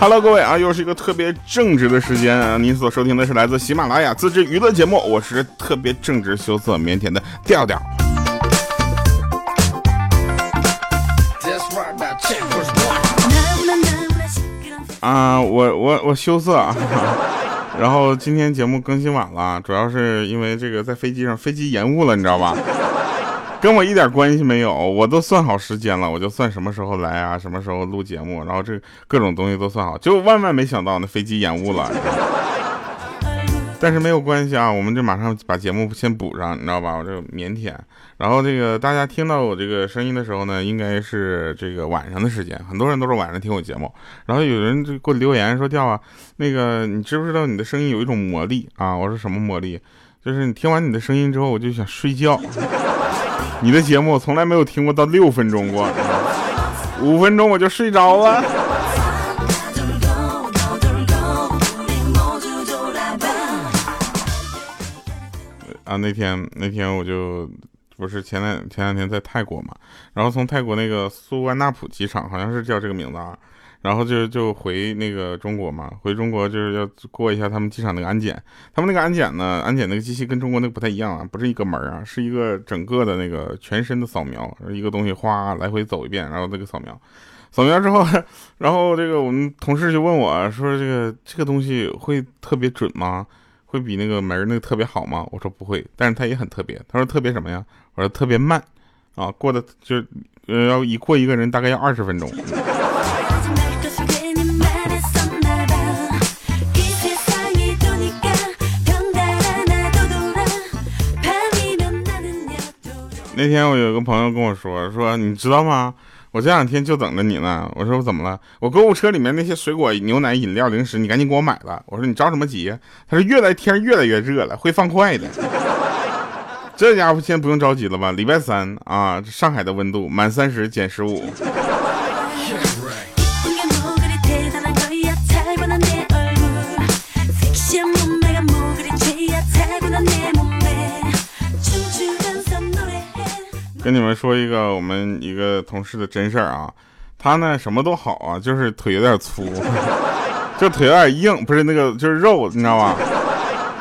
Hello，各位啊，又是一个特别正直的时间啊！您所收听的是来自喜马拉雅自制娱乐节目，我是特别正直、羞涩、腼腆的调调。啊，我我我羞涩啊，然后今天节目更新晚了，主要是因为这个在飞机上飞机延误了，你知道吧？跟我一点关系没有，我都算好时间了，我就算什么时候来啊，什么时候录节目，然后这各种东西都算好，就万万没想到那飞机延误了。但是没有关系啊，我们就马上把节目先补上，你知道吧？我这个腼腆。然后这个大家听到我这个声音的时候呢，应该是这个晚上的时间，很多人都是晚上听我节目。然后有人就给我留言说：“掉啊，那个你知不知道你的声音有一种魔力啊？”我说：“什么魔力？就是你听完你的声音之后，我就想睡觉。”你的节目我从来没有听过到六分钟过，五分钟我就睡着了。啊，那天那天我就不是前两前两天在泰国嘛，然后从泰国那个苏万纳普机场，好像是叫这个名字啊。然后就就回那个中国嘛，回中国就是要过一下他们机场那个安检，他们那个安检呢，安检那个机器跟中国那个不太一样啊，不是一个门啊，是一个整个的那个全身的扫描，一个东西哗来回走一遍，然后那个扫描，扫描之后，然后这个我们同事就问我说，这个这个东西会特别准吗？会比那个门那个特别好吗？我说不会，但是它也很特别。他说特别什么呀？我说特别慢啊，过的就是呃要一过一个人大概要二十分钟。那天我有个朋友跟我说说，你知道吗？我这两天就等着你呢。我说我怎么了？我购物车里面那些水果、牛奶、饮料、零食，你赶紧给我买了。我说你着什么急？他说越来天越来越热了，会放快的。这家伙先不用着急了吧？礼拜三啊，上海的温度满三十减十五。跟你们说一个我们一个同事的真事儿啊，他呢什么都好啊，就是腿有点粗，就腿有点硬，不是那个就是肉，你知道吧？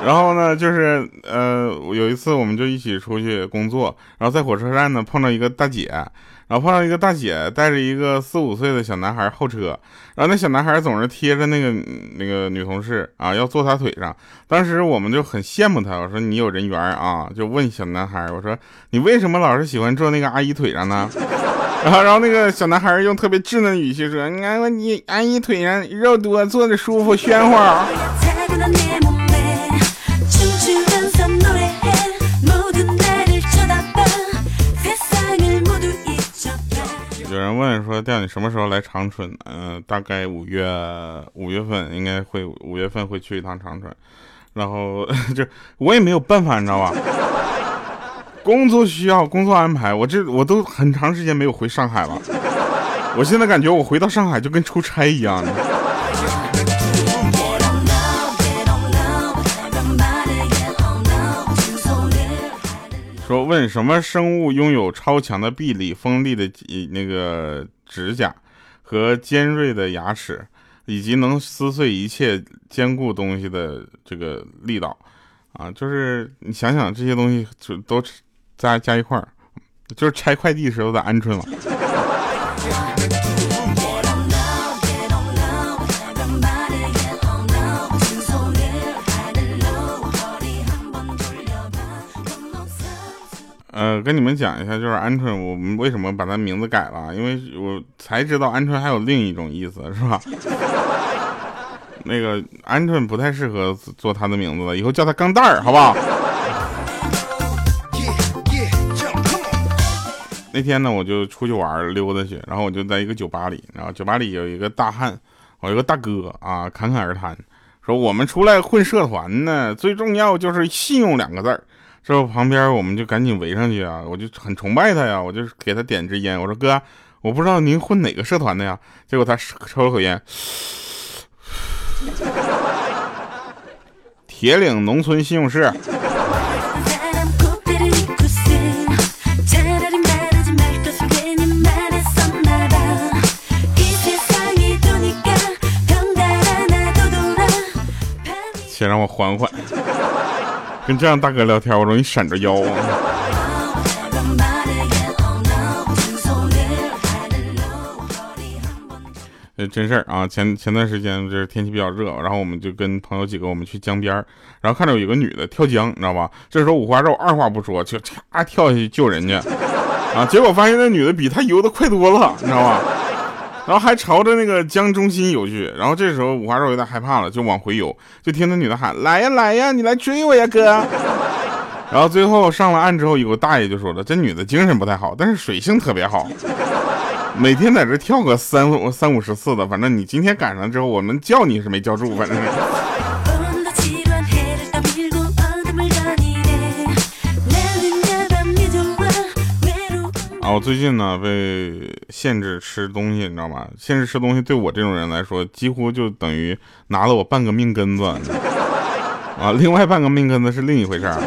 然后呢，就是呃有一次我们就一起出去工作，然后在火车站呢碰到一个大姐。然后碰到一个大姐带着一个四五岁的小男孩后车，然后那小男孩总是贴着那个那个女同事啊，要坐她腿上。当时我们就很羡慕他，我说你有人缘啊，就问小男孩，我说你为什么老是喜欢坐那个阿姨腿上呢？然后然后那个小男孩用特别稚嫩的语气说，你看你阿姨腿上肉多，坐着舒服喧哗。问说：“调你什么时候来长春？嗯，大概五月五月份应该会五月份会去一趟长春，然后 就我也没有办法，你知道吧？工作需要，工作安排，我这我都很长时间没有回上海了，我现在感觉我回到上海就跟出差一样。”说问什么生物拥有超强的臂力、锋利的那个指甲和尖锐的牙齿，以及能撕碎一切坚固东西的这个力道啊？就是你想想这些东西就都加加一块儿，就是拆快递时候的鹌鹑了。呃，跟你们讲一下，就是鹌鹑，我们为什么把它名字改了？因为我才知道鹌鹑还有另一种意思，是吧？那个鹌鹑不太适合做它的名字了，以后叫它钢蛋儿，好不好？那天呢，我就出去玩溜达去，然后我就在一个酒吧里，然后酒吧里有一个大汉，我有个大哥啊，侃侃而谈，说我们出来混社团呢，最重要就是信用两个字儿。之后旁边我们就赶紧围上去啊！我就很崇拜他呀，我就给他点支烟。我说哥，我不知道您混哪个社团的呀？结果他抽了口烟，铁岭农村信用社。先让我缓缓。跟这样大哥聊天，我容易闪着腰啊。呃，真事儿啊！前前段时间就是天气比较热，然后我们就跟朋友几个我们去江边然后看到有个女的跳江，你知道吧？这时候五花肉二话不说就 嚓跳下去救人家，啊！结果发现那女的比他游的快多了，你知道吧？然后还朝着那个江中心游去，然后这时候五花肉有点害怕了，就往回游，就听那女的喊：“来呀来呀，你来追我呀，哥！” 然后最后上了岸之后，有个大爷就说了：“这女的精神不太好，但是水性特别好。”每天在这跳个三三五十次的，反正你今天赶上之后，我们叫你是没叫住，反正。我最近呢被限制吃东西，你知道吗？限制吃东西对我这种人来说，几乎就等于拿了我半个命根子。啊，另外半个命根子是另一回事儿。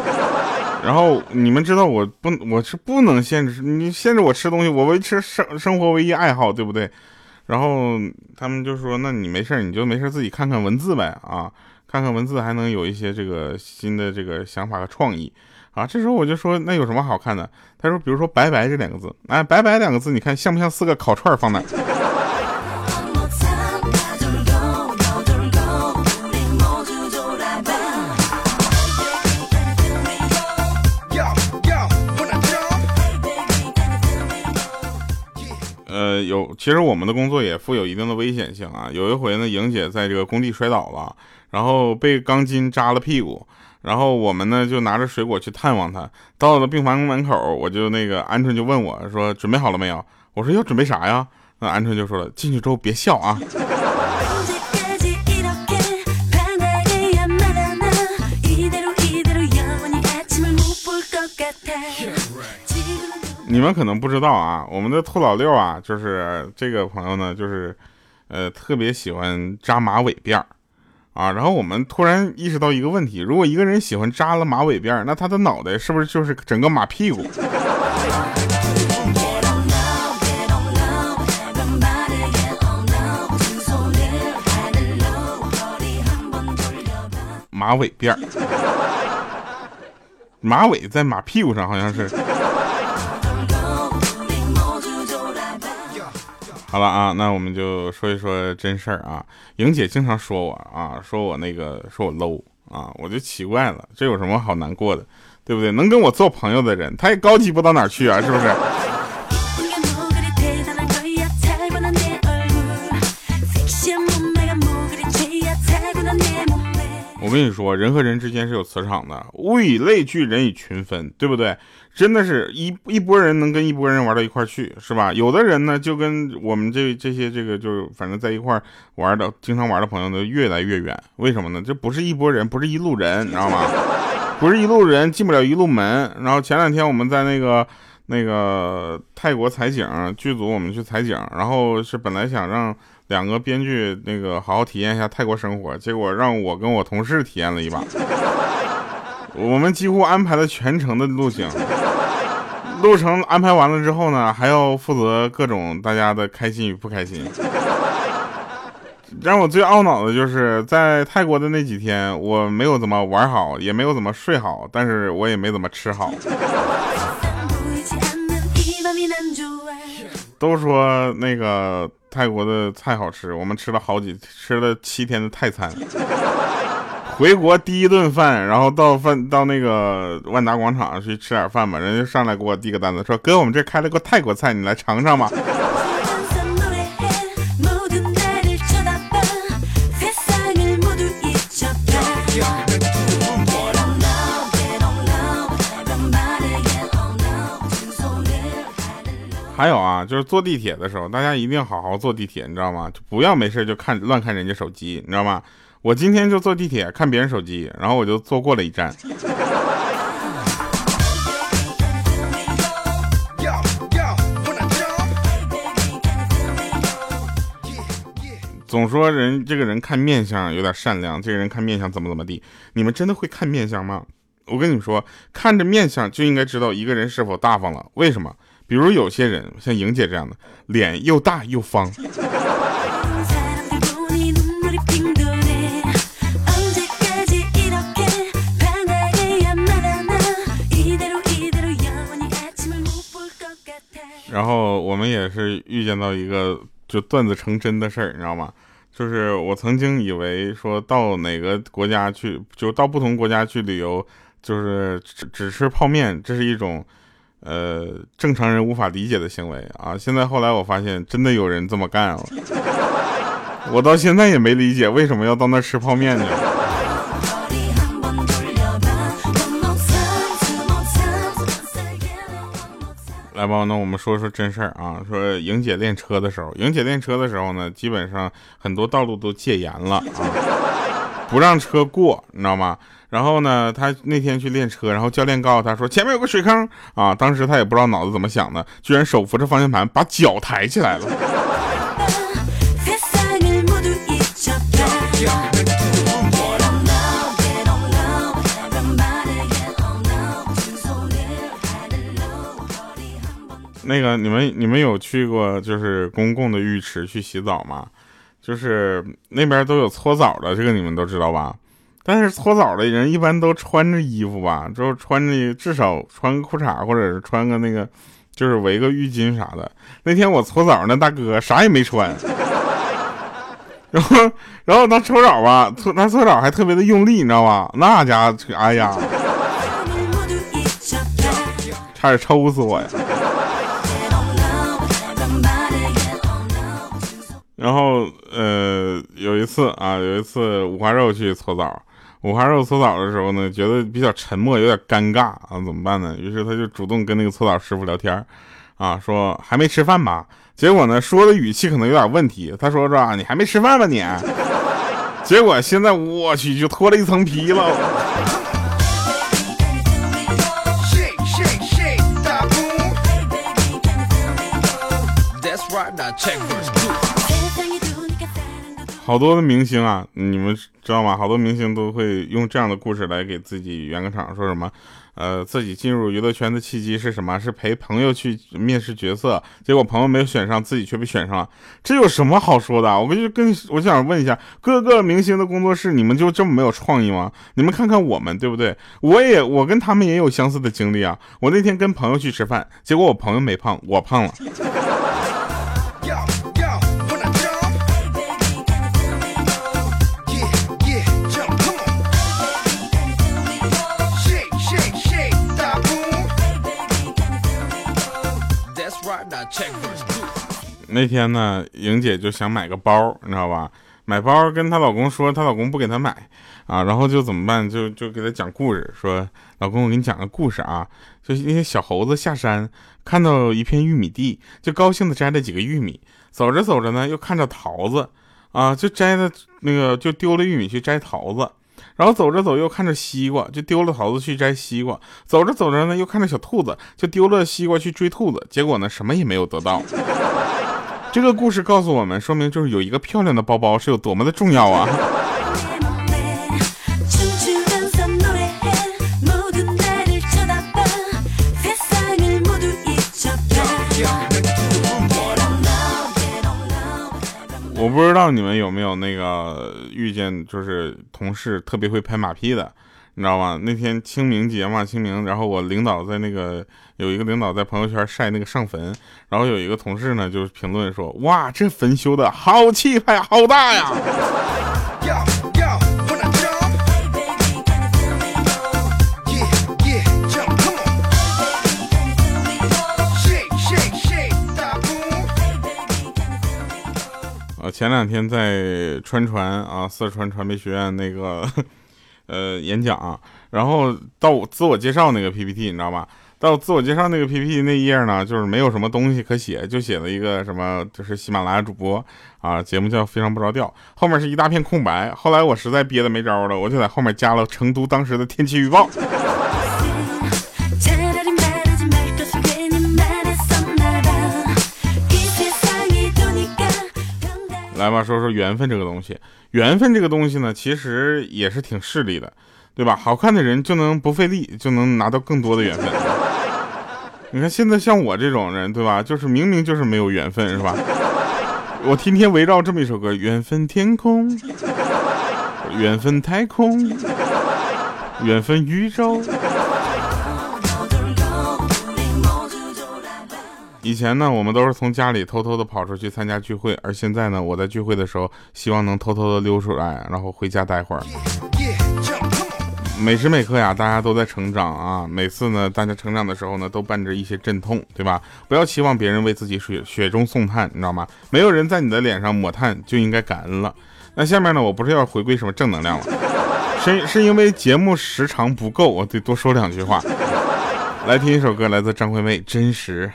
然后你们知道我不我是不能限制你限制我吃东西，我维持生生活唯一爱好，对不对？然后他们就说，那你没事你就没事自己看看文字呗啊，看看文字还能有一些这个新的这个想法和创意啊。这时候我就说，那有什么好看的？他说，比如说“拜拜”这两个字，哎，“拜拜”两个字，你看像不像四个烤串放那？呃，有，其实我们的工作也负有一定的危险性啊。有一回呢，莹姐在这个工地摔倒了，然后被钢筋扎了屁股，然后我们呢就拿着水果去探望他。到了病房门口，我就那个鹌鹑就问我说：“准备好了没有？”我说：“要准备啥呀？”那鹌鹑就说了：“进去之后别笑啊。”你们可能不知道啊，我们的兔老六啊，就是这个朋友呢，就是，呃，特别喜欢扎马尾辫儿，啊，然后我们突然意识到一个问题：如果一个人喜欢扎了马尾辫，那他的脑袋是不是就是整个马屁股？马尾辫儿，马尾在马屁股上，好像是。好了啊，那我们就说一说真事儿啊。莹姐经常说我啊，说我那个说我 low 啊，我就奇怪了，这有什么好难过的，对不对？能跟我做朋友的人，他也高级不到哪儿去啊，是不是？我跟你说，人和人之间是有磁场的，物以类聚，人以群分，对不对？真的是一一波人能跟一波人玩到一块去，是吧？有的人呢，就跟我们这这些这个，就是反正在一块玩的，经常玩的朋友呢，越来越远。为什么呢？这不是一拨人，不是一路人，你知道吗？不是一路人，进不了一路门。然后前两天我们在那个那个泰国采景剧组，我们去采景，然后是本来想让。两个编剧那个好好体验一下泰国生活，结果让我跟我同事体验了一把。我们几乎安排了全程的路径，路程安排完了之后呢，还要负责各种大家的开心与不开心。让我最懊恼的就是在泰国的那几天，我没有怎么玩好，也没有怎么睡好，但是我也没怎么吃好。都说那个。泰国的菜好吃，我们吃了好几吃了七天的泰餐。回国第一顿饭，然后到饭到那个万达广场去吃点饭吧。人家上来给我递个单子，说：“哥，我们这开了个泰国菜，你来尝尝吧。”还有啊，就是坐地铁的时候，大家一定好好坐地铁，你知道吗？就不要没事就看乱看人家手机，你知道吗？我今天就坐地铁看别人手机，然后我就坐过了一站。总说人这个人看面相有点善良，这个人看面相怎么怎么地，你们真的会看面相吗？我跟你们说，看着面相就应该知道一个人是否大方了。为什么？比如有些人像莹姐这样的脸又大又方。然后我们也是遇见到一个就段子成真的事儿你知道吗？就是我曾经以为说到哪个国家去就到不同国家去旅游就是只只吃泡面这是一种呃正常人无法理解的行为啊。现在后来我发现，真的有人这么干了，我到现在也没理解为什么要到那吃泡面呢。来吧，那我们说说真事儿啊。说莹姐练车的时候，莹姐练车的时候呢，基本上很多道路都戒严了啊，不让车过，你知道吗？然后呢，他那天去练车，然后教练告诉他说前面有个水坑啊，当时他也不知道脑子怎么想的，居然手扶着方向盘把脚抬起来了。那个你们你们有去过就是公共的浴池去洗澡吗？就是那边都有搓澡的，这个你们都知道吧？但是搓澡的人一般都穿着衣服吧，就是穿着至少穿个裤衩或者是穿个那个，就是围个浴巾啥的。那天我搓澡那大哥啥也没穿，然后然后他搓澡吧，搓他搓澡还特别的用力，你知道吧？那家伙，哎呀，差点抽死我呀！然后，呃，有一次啊，有一次五花肉去搓澡，五花肉搓澡的时候呢，觉得比较沉默，有点尴尬啊，怎么办呢？于是他就主动跟那个搓澡师傅聊天啊，说还没吃饭吧？结果呢，说的语气可能有点问题，他说说你还没吃饭吧你？结果现在我去就脱了一层皮了。好多的明星啊，你们知道吗？好多明星都会用这样的故事来给自己圆个场，说什么，呃，自己进入娱乐圈的契机是什么？是陪朋友去面试角色，结果朋友没有选上，自己却被选上了。这有什么好说的？我就跟我想问一下，各个明星的工作室，你们就这么没有创意吗？你们看看我们，对不对？我也我跟他们也有相似的经历啊。我那天跟朋友去吃饭，结果我朋友没胖，我胖了。那天呢，莹姐就想买个包，你知道吧？买包跟她老公说，她老公不给她买啊，然后就怎么办？就就给她讲故事，说老公，我给你讲个故事啊，就是那些小猴子下山，看到一片玉米地，就高兴的摘了几个玉米，走着走着呢，又看着桃子啊，就摘了那个就丢了玉米去摘桃子。然后走着走又看着西瓜，就丢了桃子去摘西瓜。走着走着呢，又看着小兔子，就丢了西瓜去追兔子。结果呢，什么也没有得到。这个故事告诉我们，说明就是有一个漂亮的包包是有多么的重要啊。我不知道你们有没有那个遇见，就是同事特别会拍马屁的，你知道吗？那天清明节嘛，清明，然后我领导在那个有一个领导在朋友圈晒那个上坟，然后有一个同事呢就是评论说：“哇，这坟修的好气派，好大呀！” 前两天在川传啊，四川传媒学院那个呃演讲，然后到自我介绍那个 PPT，你知道吧？到自我介绍那个 PPT 那一页呢，就是没有什么东西可写，就写了一个什么，就是喜马拉雅主播啊，节目叫非常不着调，后面是一大片空白。后来我实在憋得没招了，我就在后面加了成都当时的天气预报。来吧，说说缘分这个东西。缘分这个东西呢，其实也是挺势利的，对吧？好看的人就能不费力就能拿到更多的缘分。你看现在像我这种人，对吧？就是明明就是没有缘分，是吧？我天天围绕这么一首歌：缘分天空，缘分太空，缘分宇宙。以前呢，我们都是从家里偷偷的跑出去参加聚会，而现在呢，我在聚会的时候，希望能偷偷的溜出来，然后回家待会儿。每时每刻呀，大家都在成长啊！每次呢，大家成长的时候呢，都伴着一些阵痛，对吧？不要期望别人为自己雪雪中送炭，你知道吗？没有人在你的脸上抹炭，就应该感恩了。那下面呢，我不是要回归什么正能量了，是是因为节目时长不够，我得多说两句话。来听一首歌，来自张惠妹，《真实》。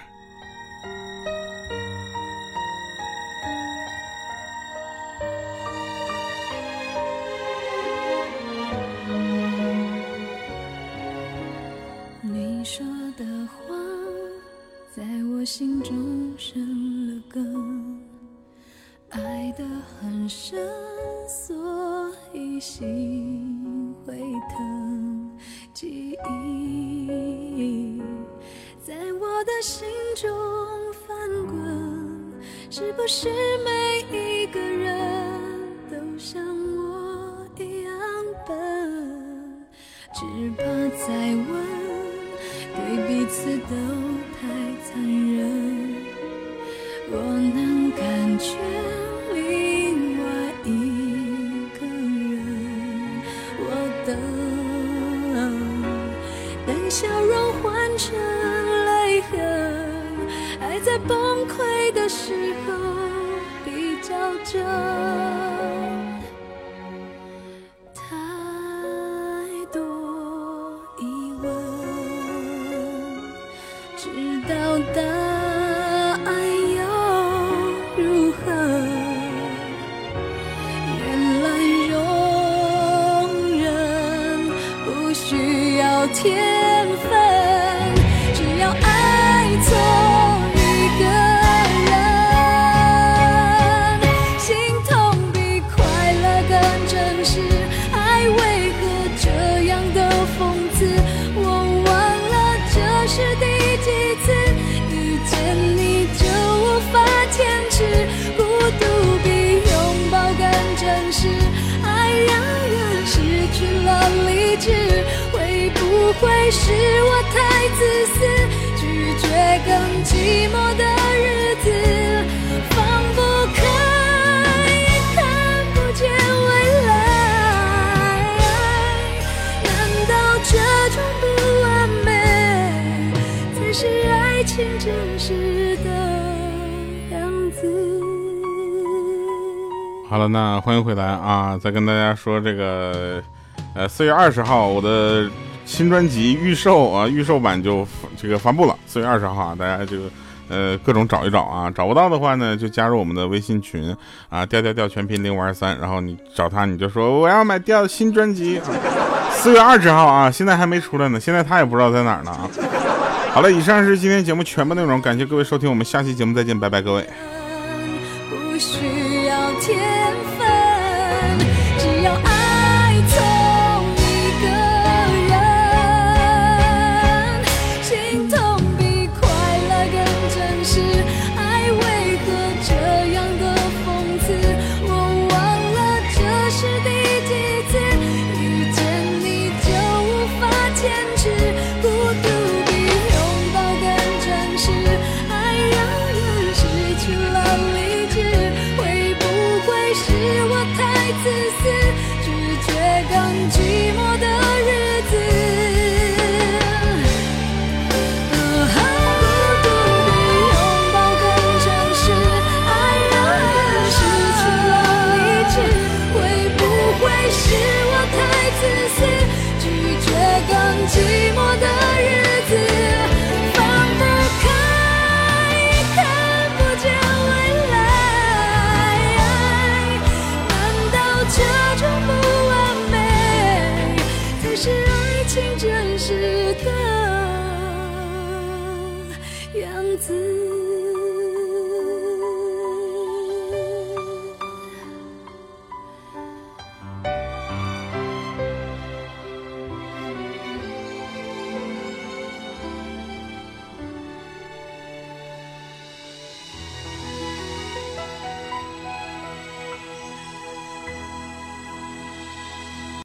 只怕再问对彼此都太残忍。若能感觉另外一个人我等等笑容换成泪痕爱在崩溃的时候比较真。直到大是我太自私，拒绝更寂寞的日子，放不开也看不见未来。难道这种不完美才是爱情真实的样子？好了，那欢迎回来啊！再跟大家说这个，呃，四月二十号我的。新专辑预售啊，预售版就这个发布了，四月二十号啊，大家就呃各种找一找啊，找不到的话呢，就加入我们的微信群啊，调调调全拼零五二三，然后你找他，你就说我要买调新专辑，四月二十号啊，现在还没出来呢，现在他也不知道在哪儿呢啊。好了，以上是今天节目全部内容，感谢各位收听，我们下期节目再见，拜拜，各位。不实的样子。